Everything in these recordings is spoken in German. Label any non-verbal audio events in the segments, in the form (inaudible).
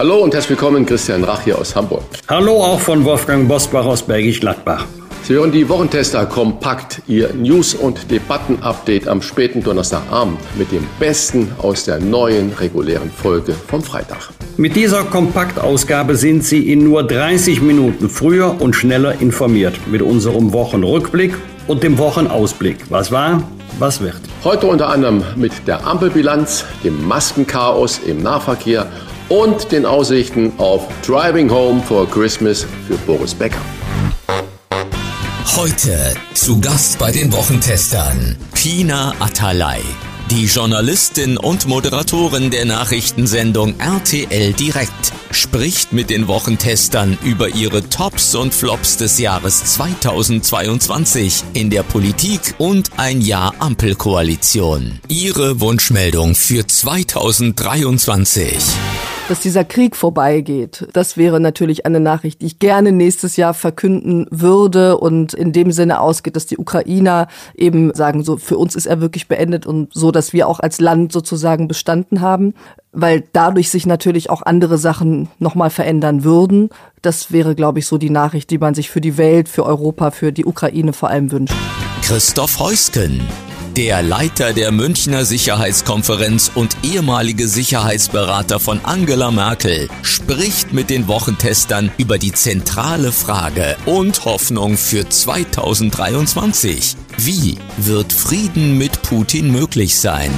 Hallo und herzlich willkommen, Christian Rach hier aus Hamburg. Hallo auch von Wolfgang Bosbach aus Bergisch Gladbach. Sie hören die Wochentester kompakt, Ihr News- und Debatten-Update am späten Donnerstagabend mit dem Besten aus der neuen regulären Folge vom Freitag. Mit dieser Kompaktausgabe sind Sie in nur 30 Minuten früher und schneller informiert mit unserem Wochenrückblick und dem Wochenausblick. Was war, was wird. Heute unter anderem mit der Ampelbilanz, dem Maskenchaos im Nahverkehr und den Aussichten auf Driving Home for Christmas für Boris Becker. Heute zu Gast bei den Wochentestern Pina Atalay, die Journalistin und Moderatorin der Nachrichtensendung RTL Direkt, spricht mit den Wochentestern über ihre Tops und Flops des Jahres 2022 in der Politik und ein Jahr Ampelkoalition. Ihre Wunschmeldung für 2023 dass dieser Krieg vorbeigeht. Das wäre natürlich eine Nachricht, die ich gerne nächstes Jahr verkünden würde und in dem Sinne ausgeht, dass die Ukrainer eben sagen, so für uns ist er wirklich beendet und so, dass wir auch als Land sozusagen bestanden haben, weil dadurch sich natürlich auch andere Sachen nochmal verändern würden. Das wäre, glaube ich, so die Nachricht, die man sich für die Welt, für Europa, für die Ukraine vor allem wünscht. Christoph Heusken der Leiter der Münchner Sicherheitskonferenz und ehemalige Sicherheitsberater von Angela Merkel spricht mit den Wochentestern über die zentrale Frage und Hoffnung für 2023. Wie wird Frieden mit Putin möglich sein?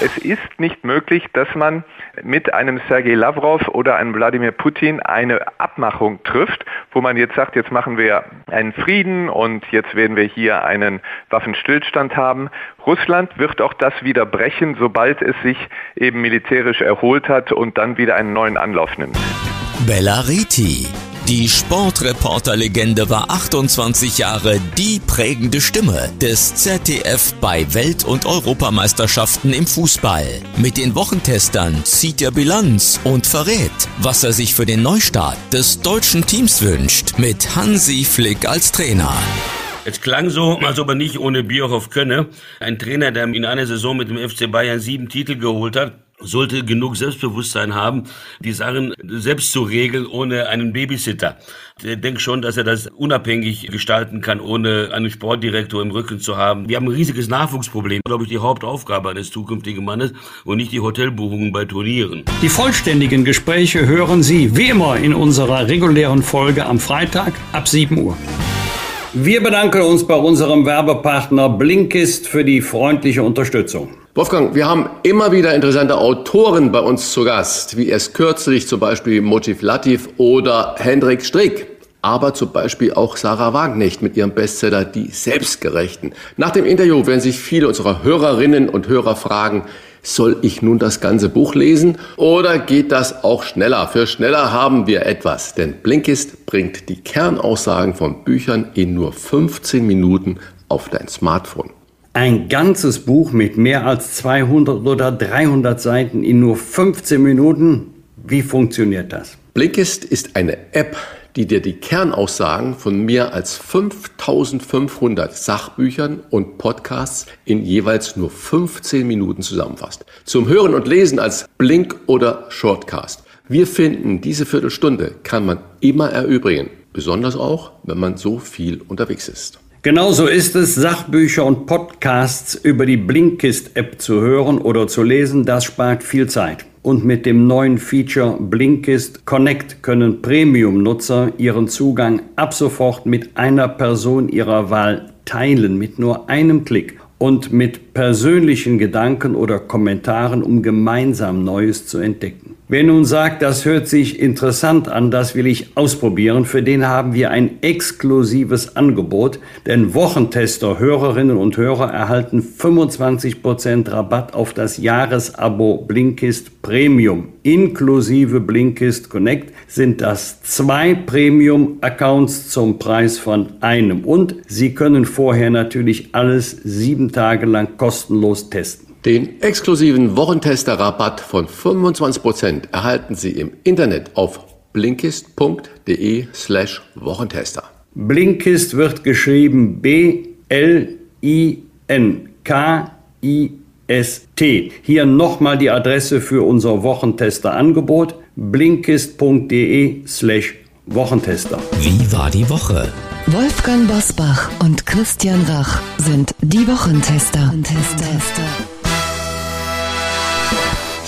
Es ist nicht möglich, dass man mit einem Sergei Lavrov oder einem Wladimir Putin eine Abmachung trifft, wo man jetzt sagt, jetzt machen wir einen Frieden und jetzt werden wir hier einen Waffenstillstand haben. Russland wird auch das wieder brechen, sobald es sich eben militärisch erholt hat und dann wieder einen neuen Anlauf nimmt. Bella Reti die Sportreporter-Legende war 28 Jahre die prägende Stimme des ZDF bei Welt- und Europameisterschaften im Fußball. Mit den Wochentestern zieht er Bilanz und verrät, was er sich für den Neustart des deutschen Teams wünscht, mit Hansi Flick als Trainer. Es klang so, als ob er nicht ohne Bierhoff könne. Ein Trainer, der in einer Saison mit dem FC Bayern sieben Titel geholt hat, sollte genug Selbstbewusstsein haben, die Sachen selbst zu regeln, ohne einen Babysitter. Ich denke schon, dass er das unabhängig gestalten kann, ohne einen Sportdirektor im Rücken zu haben. Wir haben ein riesiges Nachwuchsproblem, glaube ich, die Hauptaufgabe eines zukünftigen Mannes und nicht die Hotelbuchungen bei Turnieren. Die vollständigen Gespräche hören Sie wie immer in unserer regulären Folge am Freitag ab 7 Uhr. Wir bedanken uns bei unserem Werbepartner Blinkist für die freundliche Unterstützung. Wolfgang, wir haben immer wieder interessante Autoren bei uns zu Gast, wie erst kürzlich zum Beispiel Motiv Latif oder Hendrik Strick. Aber zum Beispiel auch Sarah Wagenknecht mit ihrem Bestseller Die Selbstgerechten. Nach dem Interview werden sich viele unserer Hörerinnen und Hörer fragen, soll ich nun das ganze Buch lesen oder geht das auch schneller? Für schneller haben wir etwas, denn Blinkist bringt die Kernaussagen von Büchern in nur 15 Minuten auf dein Smartphone. Ein ganzes Buch mit mehr als 200 oder 300 Seiten in nur 15 Minuten. Wie funktioniert das? Blinkist ist eine App, die dir die Kernaussagen von mehr als 5500 Sachbüchern und Podcasts in jeweils nur 15 Minuten zusammenfasst. Zum Hören und Lesen als Blink oder Shortcast. Wir finden, diese Viertelstunde kann man immer erübrigen. Besonders auch, wenn man so viel unterwegs ist. Genauso ist es, Sachbücher und Podcasts über die Blinkist-App zu hören oder zu lesen. Das spart viel Zeit. Und mit dem neuen Feature Blinkist Connect können Premium-Nutzer ihren Zugang ab sofort mit einer Person ihrer Wahl teilen, mit nur einem Klick. Und mit persönlichen Gedanken oder Kommentaren, um gemeinsam Neues zu entdecken. Wer nun sagt, das hört sich interessant an, das will ich ausprobieren, für den haben wir ein exklusives Angebot, denn Wochentester, Hörerinnen und Hörer erhalten 25% Rabatt auf das Jahresabo Blinkist Premium. Inklusive Blinkist Connect sind das zwei Premium-Accounts zum Preis von einem und Sie können vorher natürlich alles sieben Tage lang kostenlos testen. Den exklusiven Wochentester-Rabatt von 25% erhalten Sie im Internet auf blinkist.de slash Wochentester. Blinkist wird geschrieben B-L-I-N-K-I-S-T. Hier nochmal die Adresse für unser Wochentester-Angebot blinkist.de slash Wochentester. Wie war die Woche? Wolfgang Bosbach und Christian Rach sind die Wochentester. Wochentester.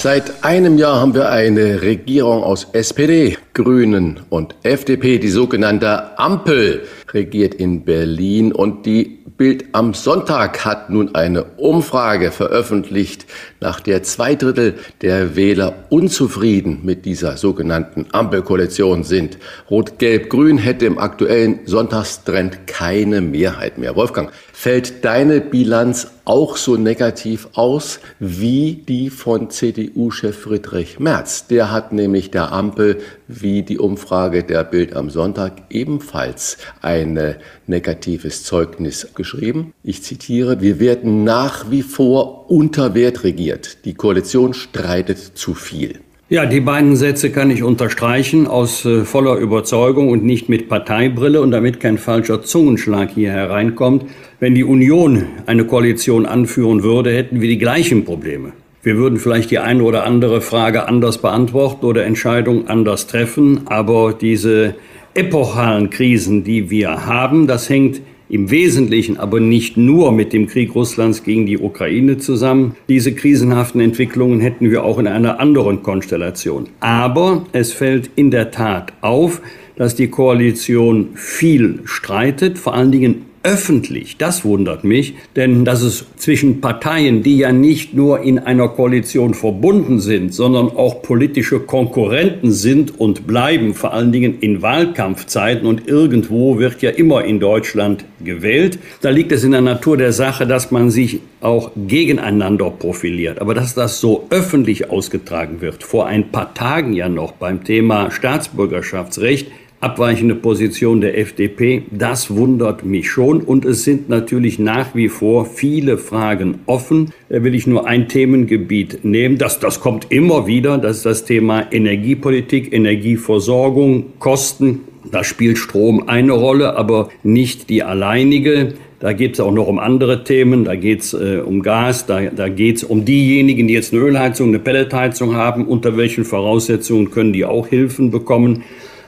Seit einem Jahr haben wir eine Regierung aus SPD, Grünen und FDP. Die sogenannte Ampel regiert in Berlin und die Bild am Sonntag hat nun eine Umfrage veröffentlicht, nach der zwei Drittel der Wähler unzufrieden mit dieser sogenannten Ampelkoalition sind. Rot-Gelb-Grün hätte im aktuellen Sonntagstrend keine Mehrheit mehr. Wolfgang, fällt deine Bilanz auch so negativ aus wie die von CDU-Chef Friedrich Merz? Der hat nämlich der Ampel wie die Umfrage der Bild am Sonntag ebenfalls ein negatives Zeugnis geschrieben. Ich zitiere, wir werden nach wie vor unter Wert regiert. Die Koalition streitet zu viel. Ja, die beiden Sätze kann ich unterstreichen aus äh, voller Überzeugung und nicht mit Parteibrille und damit kein falscher Zungenschlag hier hereinkommt. Wenn die Union eine Koalition anführen würde, hätten wir die gleichen Probleme. Wir würden vielleicht die eine oder andere Frage anders beantworten oder Entscheidungen anders treffen, aber diese epochalen Krisen, die wir haben, das hängt im Wesentlichen aber nicht nur mit dem Krieg Russlands gegen die Ukraine zusammen. Diese krisenhaften Entwicklungen hätten wir auch in einer anderen Konstellation. Aber es fällt in der Tat auf, dass die Koalition viel streitet, vor allen Dingen öffentlich. Das wundert mich, denn dass es zwischen Parteien, die ja nicht nur in einer Koalition verbunden sind, sondern auch politische Konkurrenten sind und bleiben, vor allen Dingen in Wahlkampfzeiten und irgendwo wird ja immer in Deutschland gewählt. Da liegt es in der Natur der Sache, dass man sich auch gegeneinander profiliert. Aber dass das so öffentlich ausgetragen wird, vor ein paar Tagen ja noch beim Thema Staatsbürgerschaftsrecht, abweichende Position der FDP. Das wundert mich schon. Und es sind natürlich nach wie vor viele Fragen offen. Da will ich nur ein Themengebiet nehmen. Das, das kommt immer wieder. Das ist das Thema Energiepolitik, Energieversorgung, Kosten. Da spielt Strom eine Rolle, aber nicht die alleinige. Da geht es auch noch um andere Themen, da geht es äh, um Gas, da, da geht es um diejenigen, die jetzt eine Ölheizung, eine Pelletheizung haben, unter welchen Voraussetzungen können die auch Hilfen bekommen.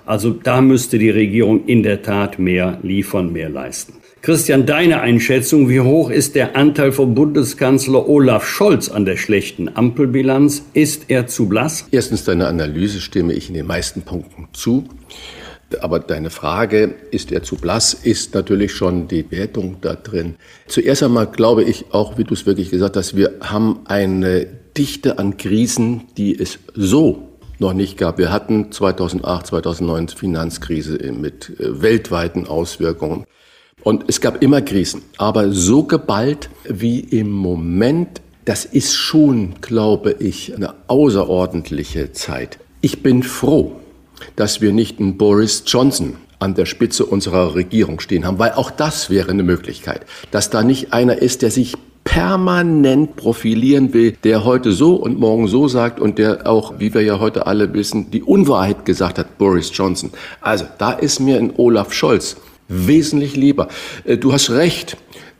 Also da müsste die Regierung in der Tat mehr liefern, mehr leisten. Christian, deine Einschätzung, wie hoch ist der Anteil von Bundeskanzler Olaf Scholz an der schlechten Ampelbilanz? Ist er zu blass? Erstens, deine Analyse stimme ich in den meisten Punkten zu. Aber deine Frage, ist er zu blass, ist natürlich schon die Wertung da drin. Zuerst einmal glaube ich auch, wie du es wirklich gesagt hast, wir haben eine Dichte an Krisen, die es so noch nicht gab. Wir hatten 2008, 2009 Finanzkrise mit äh, weltweiten Auswirkungen. Und es gab immer Krisen. Aber so geballt wie im Moment, das ist schon, glaube ich, eine außerordentliche Zeit. Ich bin froh, dass wir nicht einen Boris Johnson an der Spitze unserer Regierung stehen haben, weil auch das wäre eine Möglichkeit, dass da nicht einer ist, der sich permanent profilieren will, der heute so und morgen so sagt und der auch, wie wir ja heute alle wissen, die Unwahrheit gesagt hat, Boris Johnson. Also da ist mir ein Olaf Scholz wesentlich lieber. Äh, du hast recht,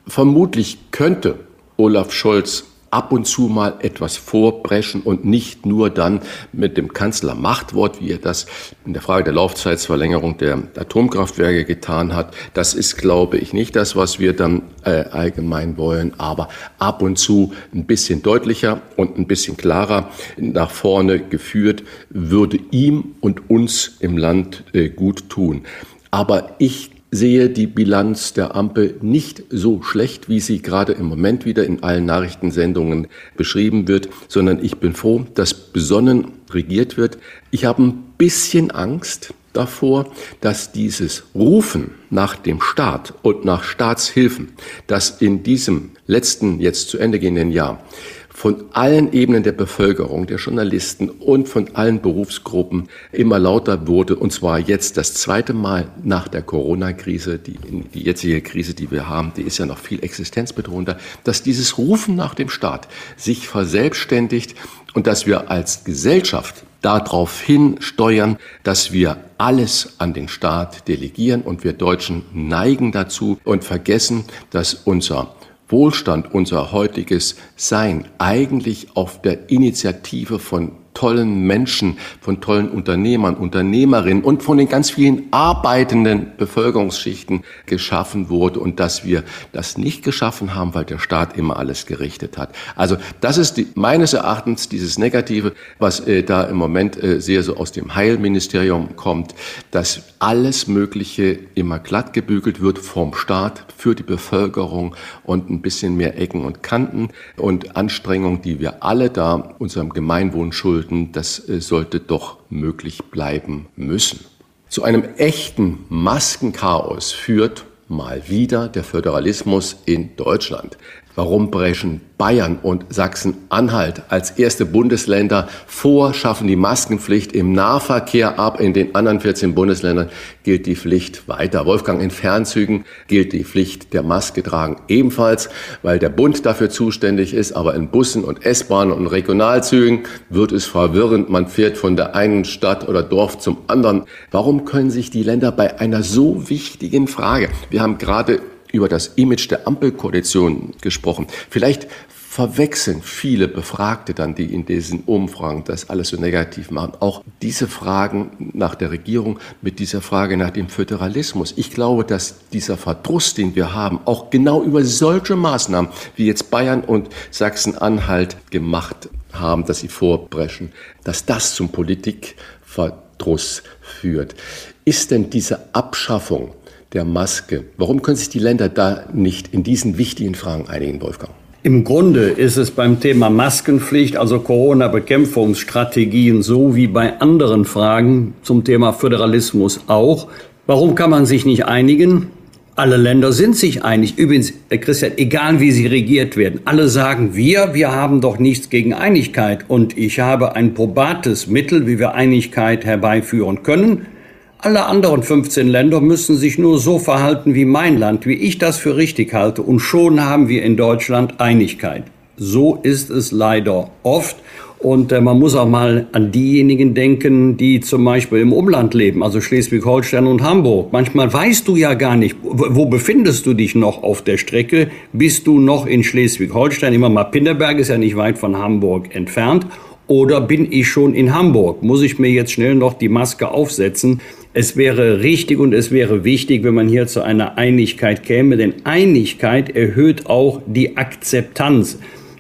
vermutlich könnte Olaf Scholz ab und zu mal etwas vorbrechen und nicht nur dann mit dem Kanzlermachtwort, wie er das in der Frage der Laufzeitsverlängerung der Atomkraftwerke getan hat. Das ist, glaube ich, nicht das, was wir dann äh, allgemein wollen, aber ab und zu ein bisschen deutlicher und ein bisschen klarer nach vorne geführt, würde ihm und uns im Land äh, gut tun. Aber ich sehe die Bilanz der Ampel nicht so schlecht, wie sie gerade im Moment wieder in allen Nachrichtensendungen beschrieben wird, sondern ich bin froh, dass besonnen regiert wird. Ich habe ein bisschen Angst davor, dass dieses Rufen nach dem Staat und nach Staatshilfen, das in diesem letzten, jetzt zu Ende gehenden Jahr von allen Ebenen der Bevölkerung, der Journalisten und von allen Berufsgruppen immer lauter wurde. Und zwar jetzt das zweite Mal nach der Corona-Krise, die, die jetzige Krise, die wir haben, die ist ja noch viel existenzbedrohender, dass dieses Rufen nach dem Staat sich verselbstständigt und dass wir als Gesellschaft darauf hin steuern, dass wir alles an den Staat delegieren und wir Deutschen neigen dazu und vergessen, dass unser Wohlstand, unser heutiges Sein eigentlich auf der Initiative von tollen Menschen, von tollen Unternehmern, Unternehmerinnen und von den ganz vielen arbeitenden Bevölkerungsschichten geschaffen wurde und dass wir das nicht geschaffen haben, weil der Staat immer alles gerichtet hat. Also das ist die, meines Erachtens dieses Negative, was äh, da im Moment äh, sehr so aus dem Heilministerium kommt, dass alles Mögliche immer glatt gebügelt wird vom Staat für die Bevölkerung und ein bisschen mehr Ecken und Kanten und Anstrengungen, die wir alle da unserem Gemeinwohl schulden sollten, das äh, sollte doch möglich bleiben müssen. Zu einem echten Maskenchaos führt mal wieder der Föderalismus in Deutschland. Warum brechen Bayern und Sachsen-Anhalt als erste Bundesländer vor, schaffen die Maskenpflicht im Nahverkehr ab. In den anderen 14 Bundesländern gilt die Pflicht weiter. Wolfgang, in Fernzügen gilt die Pflicht der Maske tragen ebenfalls, weil der Bund dafür zuständig ist. Aber in Bussen und S-Bahnen und Regionalzügen wird es verwirrend. Man fährt von der einen Stadt oder Dorf zum anderen. Warum können sich die Länder bei einer so wichtigen Frage, wir haben gerade über das Image der Ampelkoalition gesprochen. Vielleicht verwechseln viele Befragte dann, die in diesen Umfragen das alles so negativ machen, auch diese Fragen nach der Regierung mit dieser Frage nach dem Föderalismus. Ich glaube, dass dieser Verdruss, den wir haben, auch genau über solche Maßnahmen wie jetzt Bayern und Sachsen-Anhalt gemacht haben, dass sie vorbrechen, dass das zum Politikverdruss führt. Ist denn diese Abschaffung der Maske. Warum können sich die Länder da nicht in diesen wichtigen Fragen einigen, Wolfgang? Im Grunde ist es beim Thema Maskenpflicht, also Corona-Bekämpfungsstrategien, so wie bei anderen Fragen zum Thema Föderalismus auch. Warum kann man sich nicht einigen? Alle Länder sind sich einig. Übrigens, Christian, egal wie sie regiert werden, alle sagen wir, wir haben doch nichts gegen Einigkeit. Und ich habe ein probates Mittel, wie wir Einigkeit herbeiführen können. Alle anderen 15 Länder müssen sich nur so verhalten wie mein Land, wie ich das für richtig halte, und schon haben wir in Deutschland Einigkeit. So ist es leider oft. Und äh, man muss auch mal an diejenigen denken, die zum Beispiel im Umland leben, also Schleswig-Holstein und Hamburg. Manchmal weißt du ja gar nicht, wo, befindest du dich noch auf der Strecke? Bist du noch in Schleswig-Holstein? Immer mal Pinderberg ist ja nicht weit von Hamburg entfernt. Oder bin ich schon in Hamburg? Muss ich mir jetzt schnell noch die Maske aufsetzen? Es wäre richtig und es wäre wichtig, wenn man hier zu einer Einigkeit käme, denn Einigkeit erhöht auch die Akzeptanz.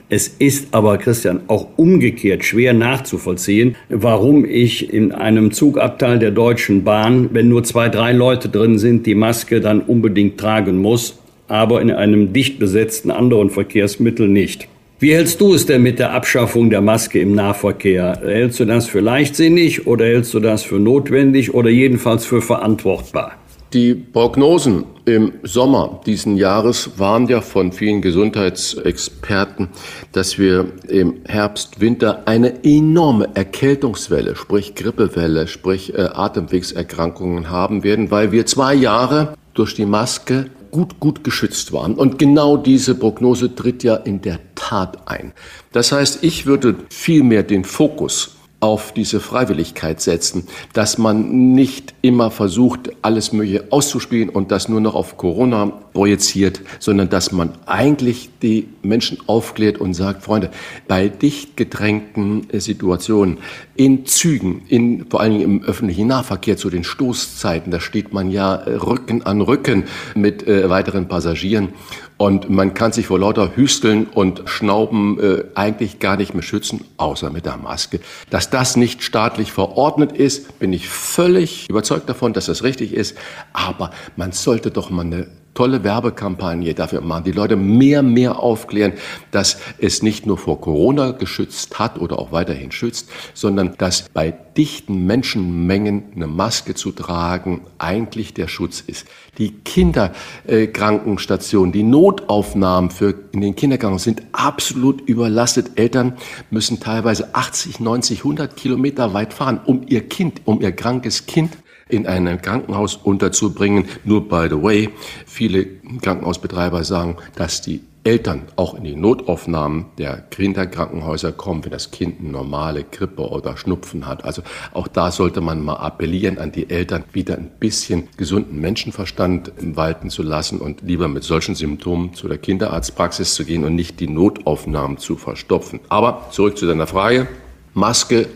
Es ist aber, Christian, auch umgekehrt schwer nachzuvollziehen, warum ich in einem Zugabteil der Deutschen Bahn, wenn nur zwei, drei Leute drin sind, die Maske dann unbedingt tragen muss, aber in einem dicht besetzten anderen Verkehrsmittel nicht. Wie hältst du es denn mit der Abschaffung der Maske im Nahverkehr? Hältst du das für leichtsinnig oder hältst du das für notwendig oder jedenfalls für verantwortbar? Die Prognosen im Sommer diesen Jahres waren ja von vielen Gesundheitsexperten, dass wir im Herbst, Winter eine enorme Erkältungswelle, sprich Grippewelle, sprich äh, Atemwegserkrankungen haben werden, weil wir zwei Jahre durch die Maske gut, gut geschützt waren. Und genau diese Prognose tritt ja in der Tat ein. Das heißt, ich würde vielmehr den Fokus auf diese Freiwilligkeit setzen, dass man nicht immer versucht, alles Mögliche auszuspielen und das nur noch auf Corona projiziert, sondern dass man eigentlich die Menschen aufklärt und sagt, Freunde, bei dicht gedrängten äh, Situationen, in Zügen, in, vor allen Dingen im öffentlichen Nahverkehr zu den Stoßzeiten, da steht man ja äh, Rücken an Rücken mit äh, weiteren Passagieren und man kann sich vor lauter Hüsteln und Schnauben äh, eigentlich gar nicht mehr schützen, außer mit der Maske. Dass das nicht staatlich verordnet ist, bin ich völlig überzeugt davon, dass das richtig ist. Aber man sollte doch mal eine tolle Werbekampagne dafür machen, die Leute mehr, mehr aufklären, dass es nicht nur vor Corona geschützt hat oder auch weiterhin schützt, sondern dass bei dichten Menschenmengen eine Maske zu tragen eigentlich der Schutz ist. Die Kinderkrankenstationen, die Notaufnahmen für in den Kindergärten sind absolut überlastet. Eltern müssen teilweise 80, 90, 100 Kilometer weit fahren, um ihr Kind, um ihr krankes Kind in einem Krankenhaus unterzubringen. Nur by the way, viele Krankenhausbetreiber sagen, dass die Eltern auch in die Notaufnahmen der Kinderkrankenhäuser kommen, wenn das Kind eine normale Grippe oder Schnupfen hat. Also auch da sollte man mal appellieren an die Eltern, wieder ein bisschen gesunden Menschenverstand walten zu lassen und lieber mit solchen Symptomen zu der Kinderarztpraxis zu gehen und nicht die Notaufnahmen zu verstopfen. Aber zurück zu deiner Frage. Maske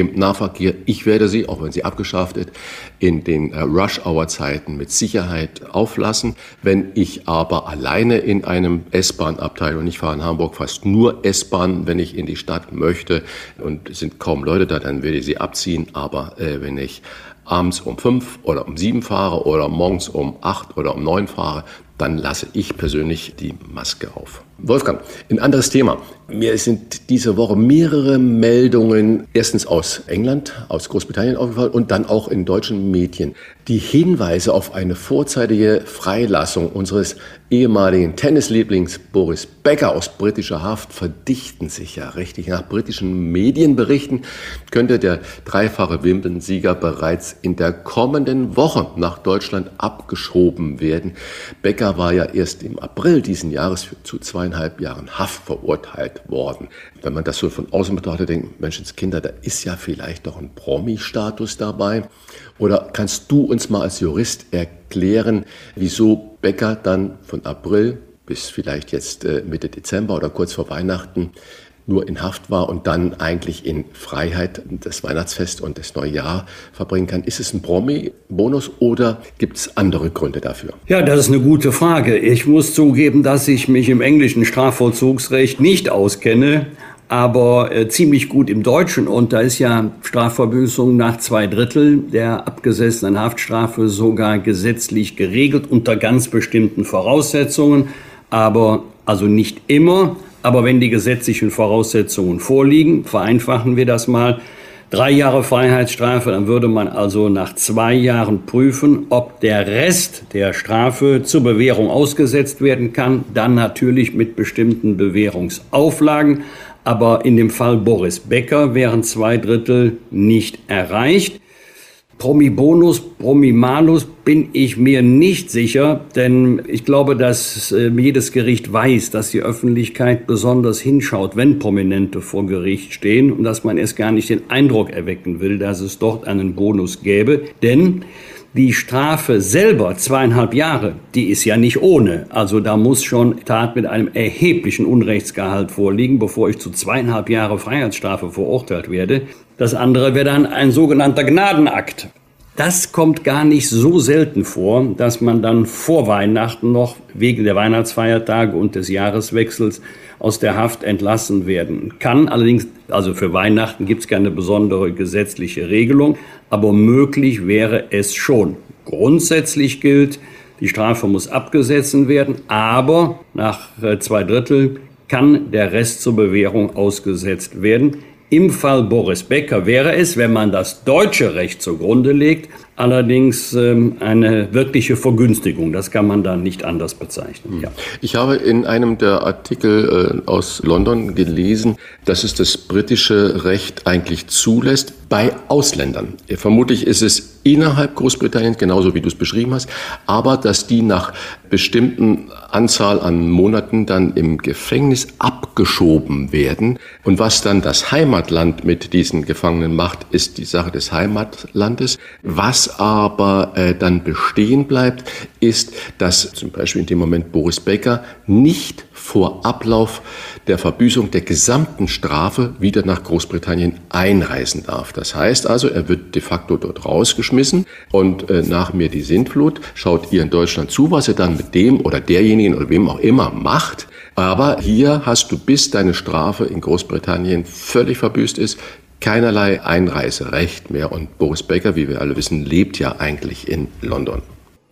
im Nahverkehr. Ich werde sie, auch wenn sie abgeschafft wird, in den äh, Rush-Hour-Zeiten mit Sicherheit auflassen. Wenn ich aber alleine in einem S-Bahn-Abteil und ich fahre in Hamburg fast nur S-Bahn, wenn ich in die Stadt möchte und es sind kaum Leute da, dann werde ich sie abziehen. Aber äh, wenn ich abends um fünf oder um sieben fahre oder morgens um acht oder um neun fahre, dann lasse ich persönlich die Maske auf. Wolfgang, ein anderes Thema. Mir sind diese Woche mehrere Meldungen erstens aus England, aus Großbritannien aufgefallen und dann auch in deutschen Medien. Die Hinweise auf eine vorzeitige Freilassung unseres ehemaligen Tennislieblings Boris Becker aus britischer Haft verdichten sich ja richtig. Nach britischen Medienberichten könnte der dreifache Wimbledon-Sieger bereits in der kommenden Woche nach Deutschland abgeschoben werden. Becker war ja erst im April diesen Jahres zu zweieinhalb Jahren Haft verurteilt worden. Wenn man das so von außen betrachtet, denkt, Menschenskinder, da ist ja vielleicht doch ein Promi-Status dabei. Oder kannst du uns mal als Jurist erklären, wieso Becker dann von April bis vielleicht jetzt äh, Mitte Dezember oder kurz vor Weihnachten nur in Haft war und dann eigentlich in Freiheit das Weihnachtsfest und das neue Jahr verbringen kann. Ist es ein Promi-Bonus oder gibt es andere Gründe dafür? Ja, das ist eine gute Frage. Ich muss zugeben, dass ich mich im englischen Strafvollzugsrecht nicht auskenne aber äh, ziemlich gut im Deutschen. Und da ist ja Strafverbüßung nach zwei Drittel der abgesessenen Haftstrafe sogar gesetzlich geregelt unter ganz bestimmten Voraussetzungen. Aber also nicht immer. Aber wenn die gesetzlichen Voraussetzungen vorliegen, vereinfachen wir das mal. Drei Jahre Freiheitsstrafe, dann würde man also nach zwei Jahren prüfen, ob der Rest der Strafe zur Bewährung ausgesetzt werden kann. Dann natürlich mit bestimmten Bewährungsauflagen aber in dem Fall Boris Becker wären zwei Drittel nicht erreicht. Promi-Bonus, Promi-Malus bin ich mir nicht sicher, denn ich glaube, dass äh, jedes Gericht weiß, dass die Öffentlichkeit besonders hinschaut, wenn Prominente vor Gericht stehen und dass man erst gar nicht den Eindruck erwecken will, dass es dort einen Bonus gäbe. Denn die Strafe selber, zweieinhalb Jahre, die ist ja nicht ohne. Also da muss schon Tat mit einem erheblichen Unrechtsgehalt vorliegen, bevor ich zu zweieinhalb Jahre Freiheitsstrafe verurteilt werde. Das andere wäre dann ein sogenannter Gnadenakt. Das kommt gar nicht so selten vor, dass man dann vor Weihnachten noch wegen der Weihnachtsfeiertage und des Jahreswechsels aus der Haft entlassen werden kann. Allerdings, also für Weihnachten gibt es keine besondere gesetzliche Regelung, aber möglich wäre es schon. Grundsätzlich gilt, die Strafe muss abgesetzt werden, aber nach äh, zwei Drittel kann der Rest zur Bewährung ausgesetzt werden. Im Fall Boris Becker wäre es, wenn man das deutsche Recht zugrunde legt, allerdings ähm, eine wirkliche Vergünstigung. Das kann man da nicht anders bezeichnen. Hm. Ja. Ich habe in einem der Artikel äh, aus London gelesen, dass es das britische Recht eigentlich zulässt, bei Ausländern. Vermutlich ist es innerhalb Großbritanniens, genauso wie du es beschrieben hast, aber dass die nach bestimmten Anzahl an Monaten dann im Gefängnis abgeschoben werden. Und was dann das Heimatland mit diesen Gefangenen macht, ist die Sache des Heimatlandes. Was aber äh, dann bestehen bleibt, ist, dass zum Beispiel in dem Moment Boris Becker nicht vor Ablauf der Verbüßung der gesamten Strafe wieder nach Großbritannien einreisen darf. Das heißt also, er wird de facto dort rausgeschmissen und äh, nach mir die Sintflut schaut ihr in Deutschland zu, was er dann mit dem oder derjenigen oder wem auch immer macht. Aber hier hast du, bis deine Strafe in Großbritannien völlig verbüßt ist, keinerlei Einreiserecht mehr. Und Boris Becker, wie wir alle wissen, lebt ja eigentlich in London.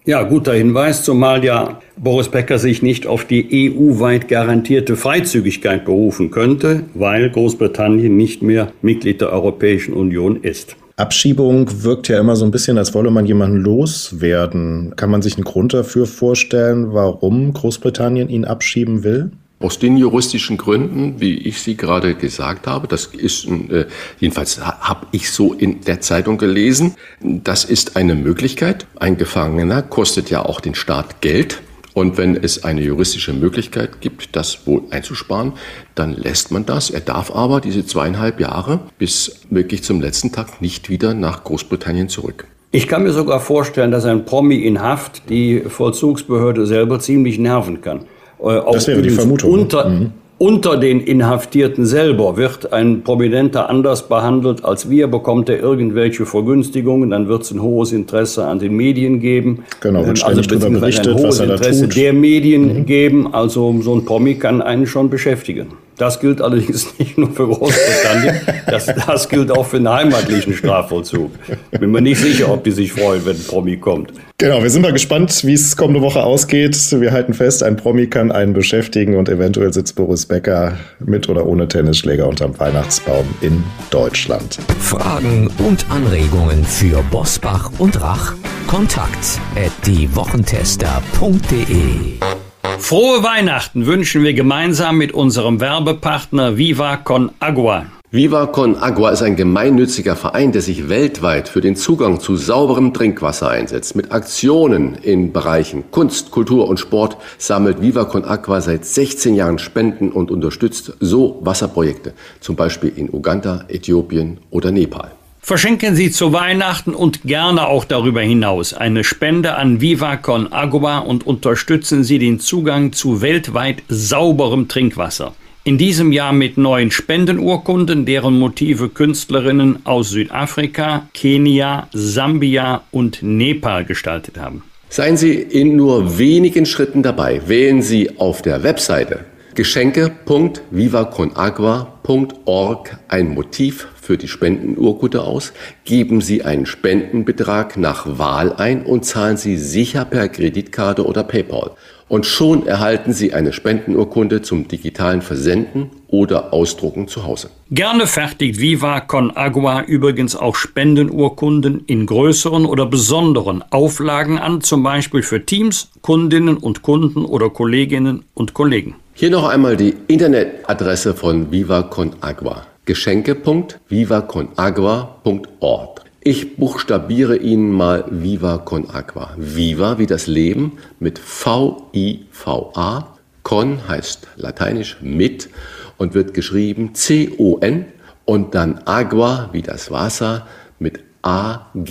Ja, guter Hinweis, zumal ja Boris Becker sich nicht auf die EU-weit garantierte Freizügigkeit berufen könnte, weil Großbritannien nicht mehr Mitglied der Europäischen Union ist. Abschiebung wirkt ja immer so ein bisschen, als wolle man jemanden loswerden. Kann man sich einen Grund dafür vorstellen, warum Großbritannien ihn abschieben will? Aus den juristischen Gründen, wie ich sie gerade gesagt habe, das ist, äh, jedenfalls habe ich so in der Zeitung gelesen, das ist eine Möglichkeit. Ein Gefangener kostet ja auch den Staat Geld. Und wenn es eine juristische Möglichkeit gibt, das wohl einzusparen, dann lässt man das. Er darf aber diese zweieinhalb Jahre bis wirklich zum letzten Tag nicht wieder nach Großbritannien zurück. Ich kann mir sogar vorstellen, dass ein Promi in Haft die Vollzugsbehörde selber ziemlich nerven kann. Äh, das wäre die Vermutung. Ne? Unter, mhm. unter den Inhaftierten selber wird ein Prominenter anders behandelt als wir, bekommt er irgendwelche Vergünstigungen, dann wird es ein hohes Interesse an den Medien geben. Genau, wird also darüber berichtet, ein hohes was er Interesse da tut. der Medien mhm. geben. Also so ein Promi kann einen schon beschäftigen. Das gilt allerdings (laughs) nicht nur für Großbritannien, das, das gilt auch für den heimatlichen Strafvollzug. Bin mir nicht sicher, ob die sich freuen, wenn ein Promi kommt. Genau, wir sind mal gespannt, wie es kommende Woche ausgeht. Wir halten fest, ein Promi kann einen beschäftigen und eventuell sitzt Boris Becker mit oder ohne Tennisschläger unterm Weihnachtsbaum in Deutschland. Fragen und Anregungen für Bosbach und Rach? Kontakt at diewochentester.de Frohe Weihnachten wünschen wir gemeinsam mit unserem Werbepartner Viva Con Agua. Viva Con Agua ist ein gemeinnütziger Verein, der sich weltweit für den Zugang zu sauberem Trinkwasser einsetzt. Mit Aktionen in Bereichen Kunst, Kultur und Sport sammelt Viva Con Agua seit 16 Jahren Spenden und unterstützt so Wasserprojekte, zum Beispiel in Uganda, Äthiopien oder Nepal. Verschenken Sie zu Weihnachten und gerne auch darüber hinaus eine Spende an Viva Con Agua und unterstützen Sie den Zugang zu weltweit sauberem Trinkwasser. In diesem Jahr mit neuen Spendenurkunden, deren Motive Künstlerinnen aus Südafrika, Kenia, Sambia und Nepal gestaltet haben. Seien Sie in nur wenigen Schritten dabei. Wählen Sie auf der Webseite geschenke.vivaconagua.org ein Motiv für die Spendenurkunde aus, geben Sie einen Spendenbetrag nach Wahl ein und zahlen Sie sicher per Kreditkarte oder PayPal. Und schon erhalten Sie eine Spendenurkunde zum digitalen Versenden oder Ausdrucken zu Hause. Gerne fertigt Viva Con Agua übrigens auch Spendenurkunden in größeren oder besonderen Auflagen an, zum Beispiel für Teams, Kundinnen und Kunden oder Kolleginnen und Kollegen. Hier noch einmal die Internetadresse von Viva Con Agua geschenke.vivaconagua.org. Ich buchstabiere Ihnen mal Viva Con Agua. Viva wie das Leben mit V-I-V-A. Con heißt lateinisch mit und wird geschrieben C-O-N und dann Agua wie das Wasser mit A-G-U-A.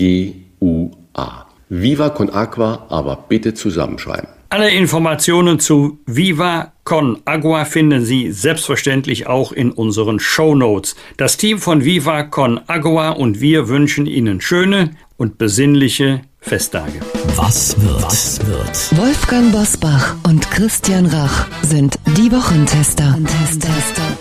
Viva Con Agua, aber bitte zusammenschreiben. Alle Informationen zu Viva Con Agua finden Sie selbstverständlich auch in unseren Show Notes. Das Team von Viva Con Agua und wir wünschen Ihnen schöne und besinnliche Festtage. Was wird? Was wird? Wolfgang Bosbach und Christian Rach sind die Wochentester. Wochentester.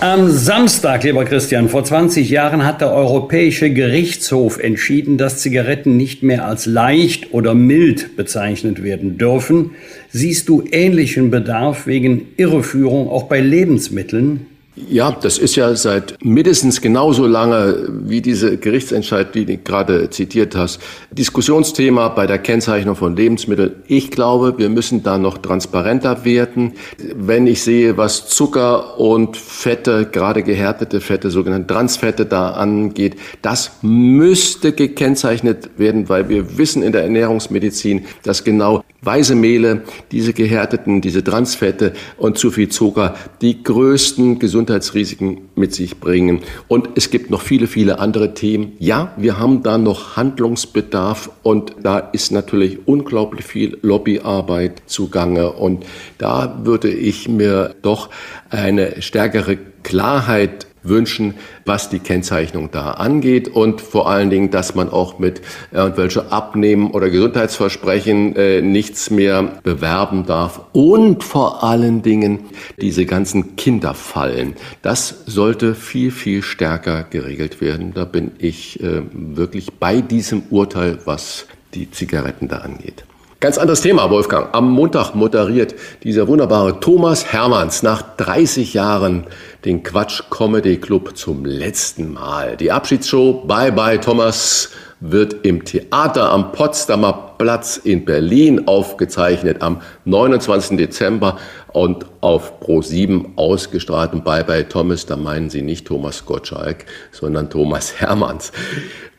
Am Samstag, lieber Christian, vor 20 Jahren hat der Europäische Gerichtshof entschieden, dass Zigaretten nicht mehr als leicht oder mild bezeichnet werden dürfen. Siehst du ähnlichen Bedarf wegen Irreführung auch bei Lebensmitteln? Ja, das ist ja seit mindestens genauso lange wie diese Gerichtsentscheid, die du gerade zitiert hast, Diskussionsthema bei der Kennzeichnung von Lebensmitteln. Ich glaube, wir müssen da noch transparenter werden. Wenn ich sehe, was Zucker und Fette, gerade gehärtete Fette, sogenannte Transfette da angeht, das müsste gekennzeichnet werden, weil wir wissen in der Ernährungsmedizin, dass genau weiße Mehle, diese gehärteten, diese Transfette und zu viel Zucker die größten Gesundheitsrisiken mit sich bringen. Und es gibt noch viele, viele andere Themen. Ja, wir haben da noch Handlungsbedarf und da ist natürlich unglaublich viel Lobbyarbeit zugange. Und da würde ich mir doch eine stärkere Klarheit wünschen, was die Kennzeichnung da angeht und vor allen Dingen, dass man auch mit irgendwelche Abnehmen oder Gesundheitsversprechen äh, nichts mehr bewerben darf und vor allen Dingen diese ganzen Kinderfallen. Das sollte viel, viel stärker geregelt werden. Da bin ich äh, wirklich bei diesem Urteil, was die Zigaretten da angeht. Ganz anderes Thema, Wolfgang. Am Montag moderiert dieser wunderbare Thomas Hermanns nach 30 Jahren den Quatsch Comedy Club zum letzten Mal. Die Abschiedsshow Bye Bye Thomas wird im Theater am Potsdamer Platz in Berlin aufgezeichnet am 29. Dezember und auf Pro7 ausgestrahlt. Und Bye Bye Thomas, da meinen Sie nicht Thomas Gottschalk, sondern Thomas Hermanns.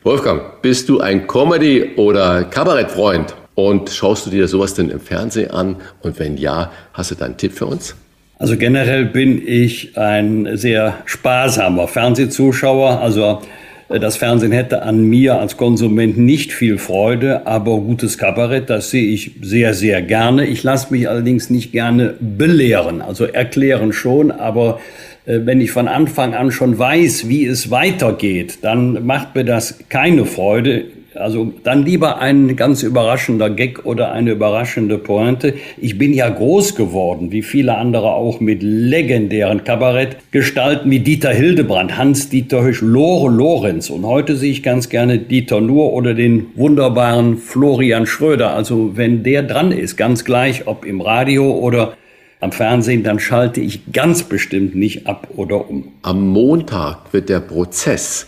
Wolfgang, bist du ein Comedy- oder Kabarettfreund? Und schaust du dir sowas denn im Fernsehen an? Und wenn ja, hast du da einen Tipp für uns? Also generell bin ich ein sehr sparsamer Fernsehzuschauer. Also äh, das Fernsehen hätte an mir als Konsument nicht viel Freude, aber gutes Kabarett, das sehe ich sehr, sehr gerne. Ich lasse mich allerdings nicht gerne belehren, also erklären schon, aber äh, wenn ich von Anfang an schon weiß, wie es weitergeht, dann macht mir das keine Freude. Also dann lieber ein ganz überraschender Gag oder eine überraschende Pointe. Ich bin ja groß geworden, wie viele andere auch, mit legendären Kabarettgestalten wie Dieter Hildebrand, Hans-Dieter Hösch, Lore Lorenz. Und heute sehe ich ganz gerne Dieter Nuhr oder den wunderbaren Florian Schröder. Also wenn der dran ist, ganz gleich, ob im Radio oder am Fernsehen, dann schalte ich ganz bestimmt nicht ab oder um. Am Montag wird der Prozess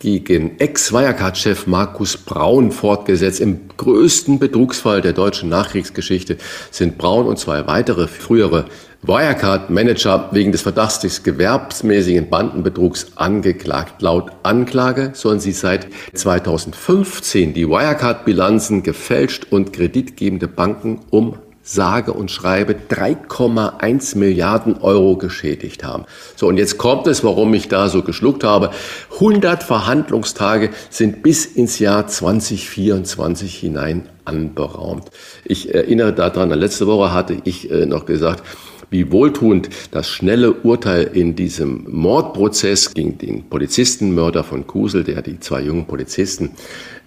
gegen Ex-Wirecard-Chef Markus Braun fortgesetzt. Im größten Betrugsfall der deutschen Nachkriegsgeschichte sind Braun und zwei weitere frühere Wirecard-Manager wegen des Verdachts des gewerbsmäßigen Bandenbetrugs angeklagt. Laut Anklage sollen sie seit 2015 die Wirecard-Bilanzen gefälscht und kreditgebende Banken um sage und schreibe 3,1 Milliarden Euro geschädigt haben. So, und jetzt kommt es, warum ich da so geschluckt habe. 100 Verhandlungstage sind bis ins Jahr 2024 hinein anberaumt. Ich erinnere daran, letzte Woche hatte ich äh, noch gesagt, wie wohltuend das schnelle Urteil in diesem Mordprozess gegen den Polizistenmörder von Kusel, der die zwei jungen Polizisten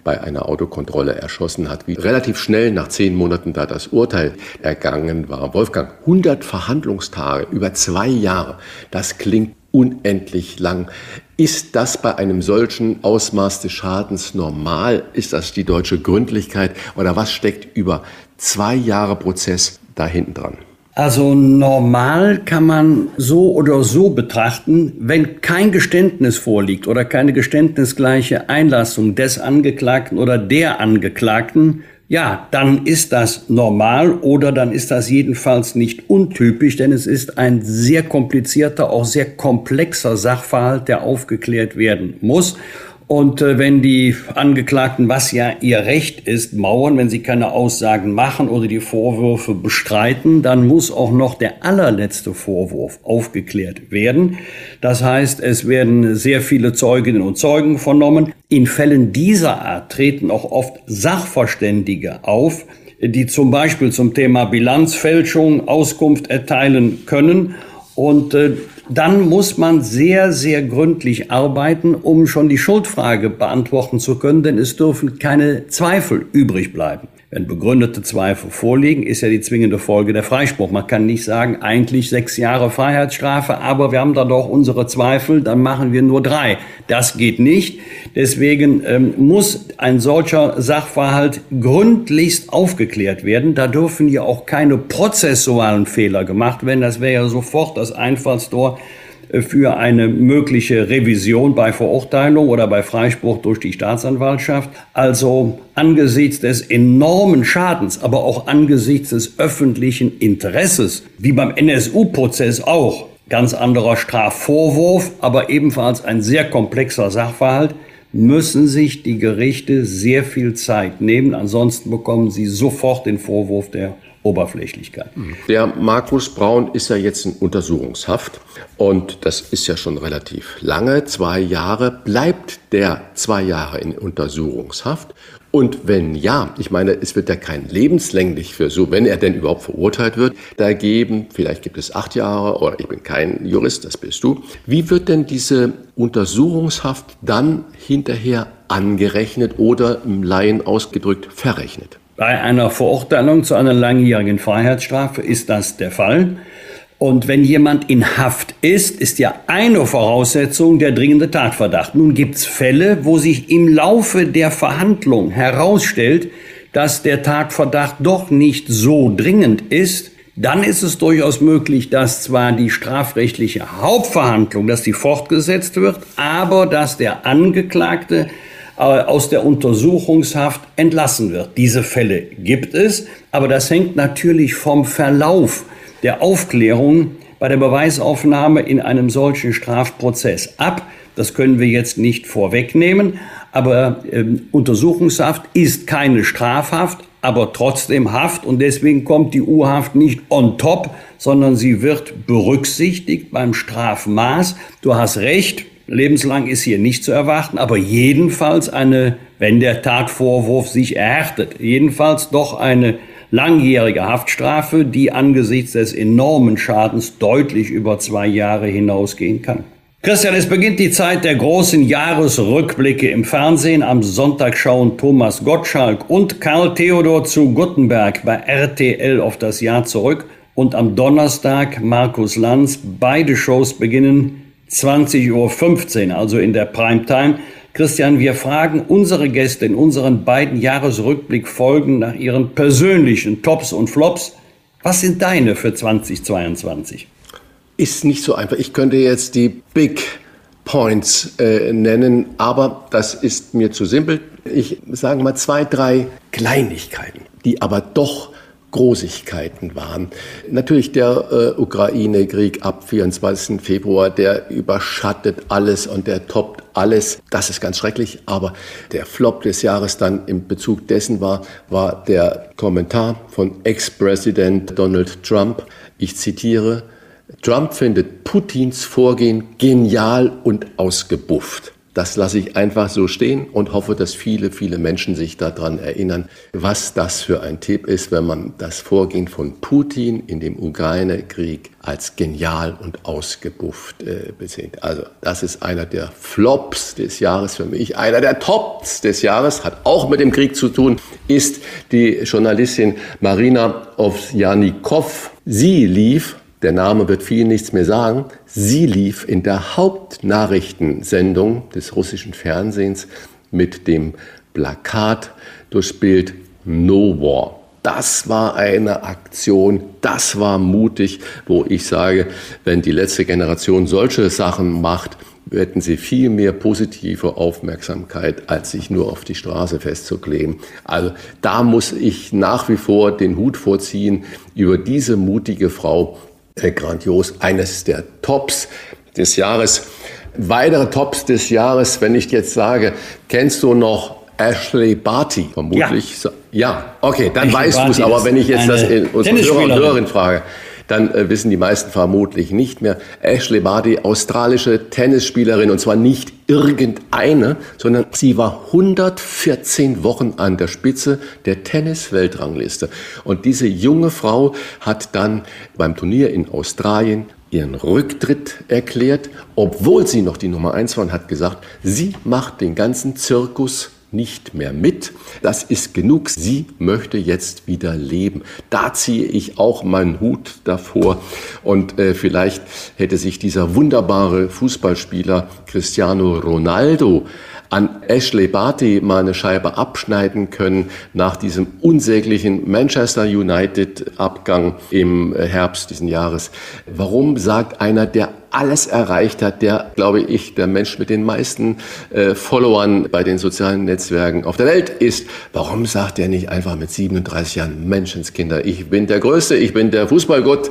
bei einer Autokontrolle erschossen hat, wie relativ schnell nach zehn Monaten da das Urteil ergangen war. Wolfgang, 100 Verhandlungstage über zwei Jahre, das klingt unendlich lang. Ist das bei einem solchen Ausmaß des Schadens normal? Ist das die deutsche Gründlichkeit? Oder was steckt über zwei Jahre Prozess da hinten dran? Also normal kann man so oder so betrachten, wenn kein Geständnis vorliegt oder keine geständnisgleiche Einlassung des Angeklagten oder der Angeklagten, ja, dann ist das normal oder dann ist das jedenfalls nicht untypisch, denn es ist ein sehr komplizierter, auch sehr komplexer Sachverhalt, der aufgeklärt werden muss. Und äh, wenn die Angeklagten, was ja ihr Recht ist, mauern, wenn sie keine Aussagen machen oder die Vorwürfe bestreiten, dann muss auch noch der allerletzte Vorwurf aufgeklärt werden. Das heißt, es werden sehr viele Zeuginnen und Zeugen vernommen. In Fällen dieser Art treten auch oft Sachverständige auf, die zum Beispiel zum Thema Bilanzfälschung Auskunft erteilen können. Und äh, dann muss man sehr, sehr gründlich arbeiten, um schon die Schuldfrage beantworten zu können, denn es dürfen keine Zweifel übrig bleiben. Wenn begründete Zweifel vorliegen, ist ja die zwingende Folge der Freispruch. Man kann nicht sagen, eigentlich sechs Jahre Freiheitsstrafe, aber wir haben da doch unsere Zweifel, dann machen wir nur drei. Das geht nicht. Deswegen ähm, muss ein solcher Sachverhalt gründlichst aufgeklärt werden. Da dürfen ja auch keine prozessualen Fehler gemacht werden. Das wäre ja sofort das Einfallstor für eine mögliche Revision bei Verurteilung oder bei Freispruch durch die Staatsanwaltschaft. Also angesichts des enormen Schadens, aber auch angesichts des öffentlichen Interesses, wie beim NSU-Prozess auch, ganz anderer Strafvorwurf, aber ebenfalls ein sehr komplexer Sachverhalt, müssen sich die Gerichte sehr viel Zeit nehmen. Ansonsten bekommen sie sofort den Vorwurf der Oberflächlichkeit. Der Markus Braun ist ja jetzt in Untersuchungshaft und das ist ja schon relativ lange, zwei Jahre. Bleibt der zwei Jahre in Untersuchungshaft? Und wenn ja, ich meine, es wird ja kein lebenslänglich für so, wenn er denn überhaupt verurteilt wird, da geben, vielleicht gibt es acht Jahre oder ich bin kein Jurist, das bist du. Wie wird denn diese Untersuchungshaft dann hinterher angerechnet oder im Laien ausgedrückt verrechnet? Bei einer Verurteilung zu einer langjährigen Freiheitsstrafe ist das der Fall. Und wenn jemand in Haft ist, ist ja eine Voraussetzung der dringende Tatverdacht. Nun gibt es Fälle, wo sich im Laufe der Verhandlung herausstellt, dass der Tatverdacht doch nicht so dringend ist. Dann ist es durchaus möglich, dass zwar die strafrechtliche Hauptverhandlung, dass die fortgesetzt wird, aber dass der Angeklagte aus der Untersuchungshaft entlassen wird. Diese Fälle gibt es, aber das hängt natürlich vom Verlauf der Aufklärung bei der Beweisaufnahme in einem solchen Strafprozess ab. Das können wir jetzt nicht vorwegnehmen, aber äh, Untersuchungshaft ist keine Strafhaft, aber trotzdem Haft und deswegen kommt die U-Haft nicht on top, sondern sie wird berücksichtigt beim Strafmaß. Du hast recht, lebenslang ist hier nicht zu erwarten, aber jedenfalls eine, wenn der Tatvorwurf sich erhärtet, jedenfalls doch eine langjährige Haftstrafe, die angesichts des enormen Schadens deutlich über zwei Jahre hinausgehen kann. Christian, es beginnt die Zeit der großen Jahresrückblicke im Fernsehen. Am Sonntag schauen Thomas Gottschalk und Karl Theodor zu Guttenberg bei RTL auf das Jahr zurück. Und am Donnerstag Markus Lanz. Beide Shows beginnen 20.15 Uhr, also in der Primetime. Christian, wir fragen unsere Gäste in unseren beiden Jahresrückblickfolgen nach ihren persönlichen Tops und Flops. Was sind deine für 2022? Ist nicht so einfach. Ich könnte jetzt die Big Points äh, nennen, aber das ist mir zu simpel. Ich sage mal zwei, drei Kleinigkeiten, die aber doch Großigkeiten waren. Natürlich der äh, Ukraine-Krieg ab 24. Februar, der überschattet alles und der toppt alles. Das ist ganz schrecklich. Aber der Flop des Jahres dann im Bezug dessen war, war der Kommentar von Ex-Präsident Donald Trump. Ich zitiere, Trump findet Putins Vorgehen genial und ausgebufft. Das lasse ich einfach so stehen und hoffe, dass viele, viele Menschen sich daran erinnern, was das für ein Tipp ist, wenn man das Vorgehen von Putin in dem Ukraine-Krieg als genial und ausgebufft äh, besehen. Also das ist einer der Flops des Jahres für mich. Einer der Tops des Jahres hat auch mit dem Krieg zu tun, ist die Journalistin Marina Ovsjanikov. Sie lief der Name wird vielen nichts mehr sagen. Sie lief in der Hauptnachrichtensendung des russischen Fernsehens mit dem Plakat durchs Bild No War. Das war eine Aktion, das war mutig, wo ich sage, wenn die letzte Generation solche Sachen macht, hätten sie viel mehr positive Aufmerksamkeit, als sich nur auf die Straße festzukleben. Also da muss ich nach wie vor den Hut vorziehen über diese mutige Frau, äh, grandios, eines der Tops des Jahres. Weitere Tops des Jahres, wenn ich jetzt sage, kennst du noch Ashley Barty? Vermutlich. Ja, ja okay, dann Ashley weißt du es. Aber wenn ich jetzt das in unsere Hörer und Hörerinnen frage, dann äh, wissen die meisten vermutlich nicht mehr. Ashley Barty, australische Tennisspielerin, und zwar nicht irgendeine, sondern sie war 114 Wochen an der Spitze der Tennis-Weltrangliste. Und diese junge Frau hat dann beim Turnier in Australien ihren Rücktritt erklärt, obwohl sie noch die Nummer eins war und hat gesagt, sie macht den ganzen Zirkus nicht mehr mit. Das ist genug. Sie möchte jetzt wieder leben. Da ziehe ich auch meinen Hut davor. Und äh, vielleicht hätte sich dieser wunderbare Fußballspieler Cristiano Ronaldo an Ashley Barty mal eine Scheibe abschneiden können nach diesem unsäglichen Manchester United Abgang im Herbst diesen Jahres. Warum sagt einer der alles erreicht hat, der, glaube ich, der Mensch mit den meisten äh, Followern bei den sozialen Netzwerken auf der Welt ist. Warum sagt er nicht einfach mit 37 Jahren, Menschenskinder, ich bin der Größte, ich bin der Fußballgott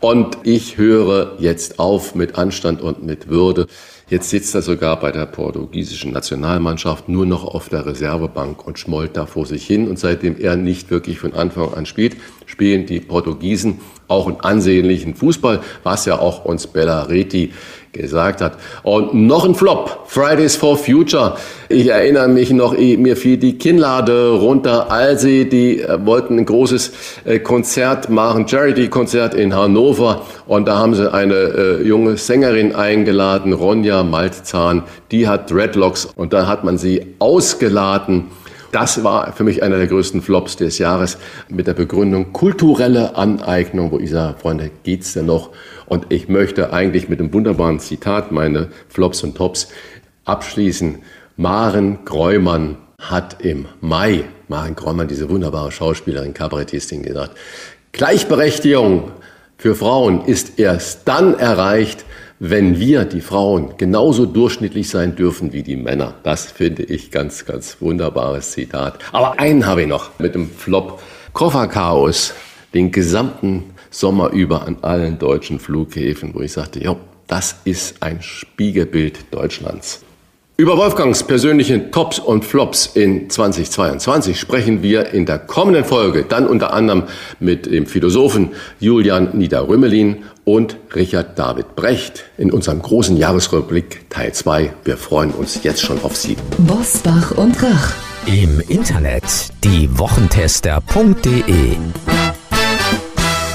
und ich höre jetzt auf mit Anstand und mit Würde. Jetzt sitzt er sogar bei der portugiesischen Nationalmannschaft nur noch auf der Reservebank und schmollt da vor sich hin. Und seitdem er nicht wirklich von Anfang an spielt, spielen die Portugiesen auch einen ansehnlichen Fußball, was ja auch uns Bellareti gesagt hat. Und noch ein Flop, Fridays for Future. Ich erinnere mich noch, mir fiel die Kinnlade runter, als sie, die äh, wollten ein großes äh, Konzert machen, Charity-Konzert in Hannover. Und da haben sie eine äh, junge Sängerin eingeladen, Ronja Maltzahn. Die hat Dreadlocks und da hat man sie ausgeladen. Das war für mich einer der größten Flops des Jahres mit der Begründung kulturelle Aneignung, wo ich sage, Freunde, geht's denn noch? Und ich möchte eigentlich mit einem wunderbaren Zitat meine Flops und Tops abschließen. Maren Gräumann hat im Mai, Maren Gräumann, diese wunderbare Schauspielerin, Kabarettistin, gesagt, Gleichberechtigung für Frauen ist erst dann erreicht, wenn wir, die Frauen, genauso durchschnittlich sein dürfen wie die Männer. Das finde ich ganz, ganz wunderbares Zitat. Aber einen habe ich noch mit dem Flop. Kofferchaos, den gesamten Sommer über an allen deutschen Flughäfen, wo ich sagte, ja, das ist ein Spiegelbild Deutschlands. Über Wolfgangs persönlichen Tops und Flops in 2022 sprechen wir in der kommenden Folge dann unter anderem mit dem Philosophen Julian Niederrümmelin und Richard David Brecht in unserem großen Jahresrückblick Teil 2. Wir freuen uns jetzt schon auf Sie. Bosbach und Rach. Im Internet diewochentester.de